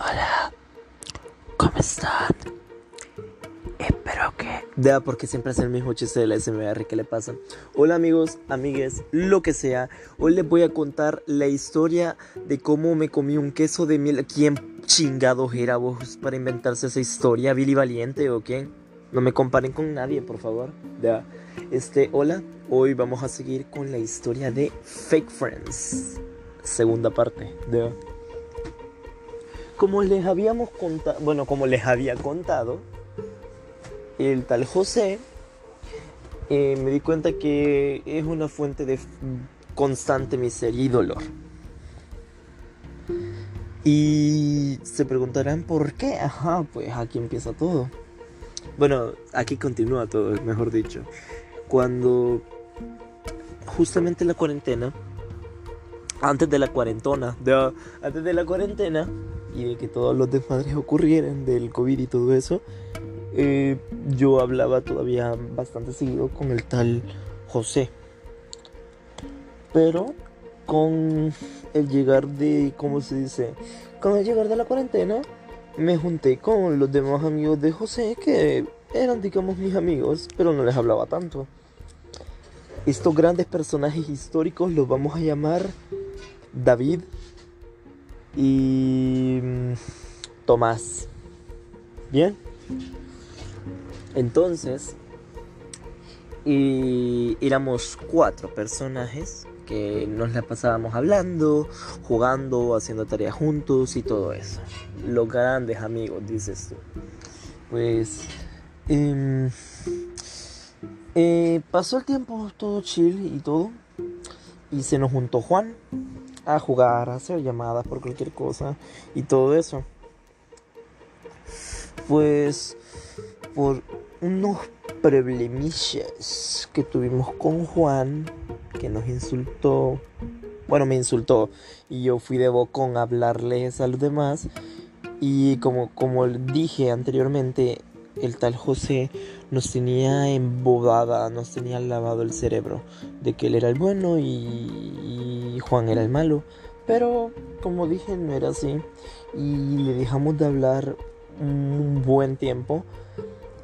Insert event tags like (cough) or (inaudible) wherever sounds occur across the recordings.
Hola, ¿cómo están? Espero que... Ya, porque siempre es el mismo chiste de la SMR que le pasa. Hola amigos, amigues, lo que sea. Hoy les voy a contar la historia de cómo me comí un queso de miel. ¿Quién chingados era vos para inventarse esa historia? ¿Billy Valiente o quién? No me comparen con nadie, por favor. Ya. Este, hola. Hoy vamos a seguir con la historia de Fake Friends. Segunda parte. Ya. Como les habíamos contado, bueno, como les había contado, el tal José eh, me di cuenta que es una fuente de constante miseria y dolor. Y se preguntarán por qué. Ajá, pues aquí empieza todo. Bueno, aquí continúa todo, mejor dicho. Cuando justamente la cuarentena, antes de la cuarentona, de, antes de la cuarentena, de que todos los desmadres (laughs) ocurrieran del COVID y todo eso, eh, yo hablaba todavía bastante seguido con el tal José. Pero con el llegar de, ¿cómo se dice? Con el llegar de la cuarentena, me junté con los demás amigos de José que eran, digamos, mis amigos, pero no les hablaba tanto. Estos grandes personajes históricos los vamos a llamar David, y mm, Tomás. Bien. Entonces, y éramos cuatro personajes que nos la pasábamos hablando, jugando, haciendo tareas juntos y todo eso. Los grandes amigos, dices tú. Pues em, eh, pasó el tiempo todo chill y todo. Y se nos juntó Juan a jugar, a hacer llamadas por cualquier cosa y todo eso. Pues por unos problemillas que tuvimos con Juan, que nos insultó, bueno, me insultó y yo fui de bocón a hablarles a los demás y como, como dije anteriormente, el tal José nos tenía embobada, nos tenía lavado el cerebro de que él era el bueno y, Juan era el malo. Pero como dije, no era así. Y le dejamos de hablar un buen tiempo.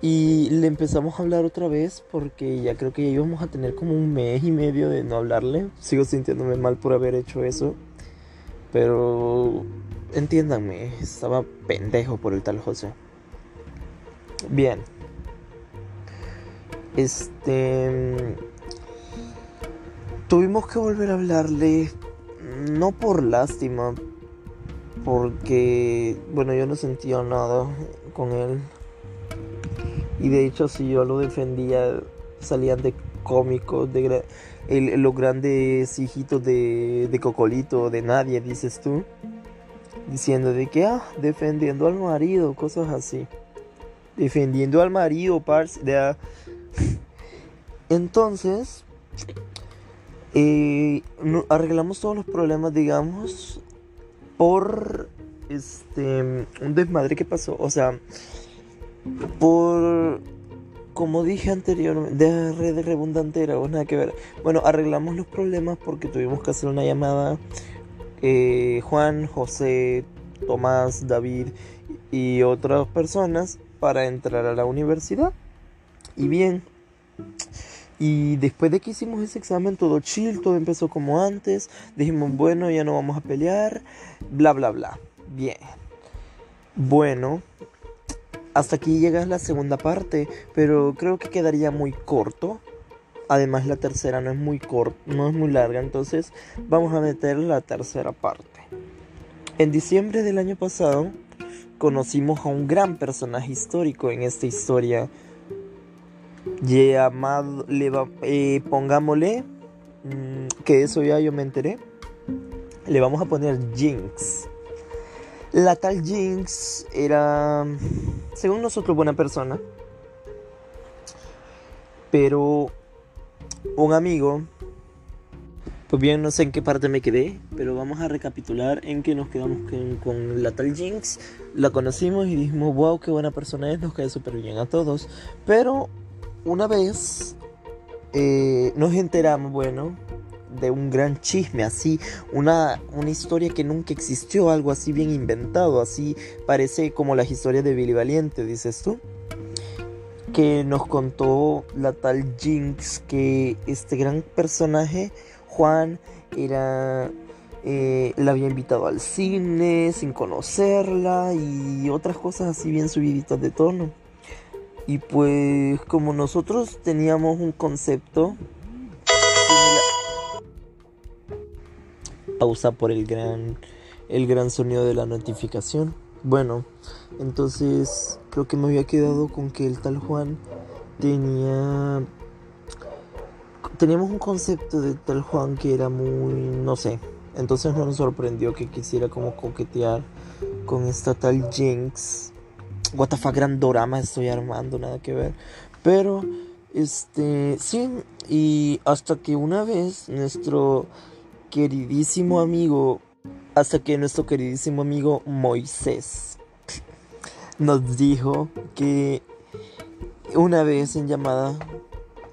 Y le empezamos a hablar otra vez porque ya creo que ya íbamos a tener como un mes y medio de no hablarle. Sigo sintiéndome mal por haber hecho eso. Pero entiéndanme, estaba pendejo por el tal José. Bien. Este... Tuvimos que volver a hablarle, no por lástima, porque, bueno, yo no sentía nada con él. Y de hecho, si yo lo defendía, salían de cómicos, de los grandes hijitos de, de Cocolito, de nadie, dices tú. Diciendo de que, ah, defendiendo al marido, cosas así defendiendo al marido, parce. Entonces, eh, arreglamos todos los problemas, digamos, por este un desmadre que pasó. O sea, por como dije anteriormente, de red redundantera o nada que ver. Bueno, arreglamos los problemas porque tuvimos que hacer una llamada. Eh, Juan, José, Tomás, David y otras personas para entrar a la universidad. Y bien, y después de que hicimos ese examen, todo chill, todo empezó como antes. Dijimos, bueno, ya no vamos a pelear, bla, bla, bla. Bien. Bueno, hasta aquí llega la segunda parte, pero creo que quedaría muy corto. Además, la tercera no es muy corta, no es muy larga, entonces vamos a meter la tercera parte. En diciembre del año pasado, conocimos a un gran personaje histórico en esta historia llamado, le eh, pongámosle, mm, que eso ya yo me enteré, le vamos a poner Jinx. La tal Jinx era, según nosotros, buena persona, pero un amigo pues bien, no sé en qué parte me quedé, pero vamos a recapitular en que nos quedamos con, la tal Jinx. La conocimos y dijimos, wow, qué buena persona es, nos cae súper bien a todos. Pero una vez eh, nos enteramos, bueno, de un gran chisme, así, una, una historia que nunca existió, algo así bien inventado, así parece como las historias de Billy Valiente, dices tú. Que nos contó la tal Jinx que este gran personaje, Juan, era eh, la había invitado al cine sin conocerla y otras cosas así bien subiditas de tono. Y pues como nosotros teníamos un concepto pausa por el gran el gran sonido de la notificación. Bueno, entonces creo que me había quedado con que el tal Juan tenía teníamos un concepto de tal Juan que era muy no sé, entonces no nos sorprendió que quisiera como coquetear con esta tal Jinx. What the fuck, gran dorama estoy armando, nada que ver. Pero, este, sí, y hasta que una vez nuestro queridísimo amigo, hasta que nuestro queridísimo amigo Moisés nos dijo que una vez en llamada,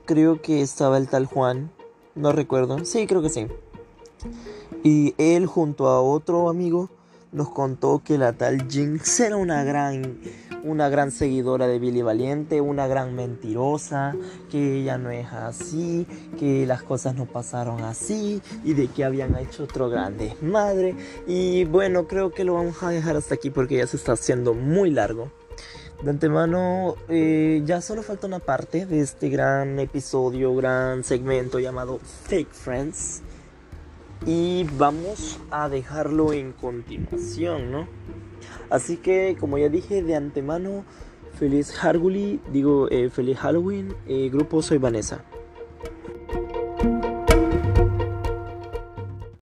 creo que estaba el tal Juan, no recuerdo, sí, creo que sí y él junto a otro amigo nos contó que la tal Jinx era una gran, una gran seguidora de Billy Valiente, una gran mentirosa, que ella no es así, que las cosas no pasaron así y de que habían hecho otro gran desmadre. Y bueno, creo que lo vamos a dejar hasta aquí porque ya se está haciendo muy largo. De antemano, eh, ya solo falta una parte de este gran episodio, gran segmento llamado Fake Friends. Y vamos a dejarlo en continuación, ¿no? Así que, como ya dije de antemano, feliz Harguli, digo, eh, feliz Halloween, eh, grupo Soy Vanessa.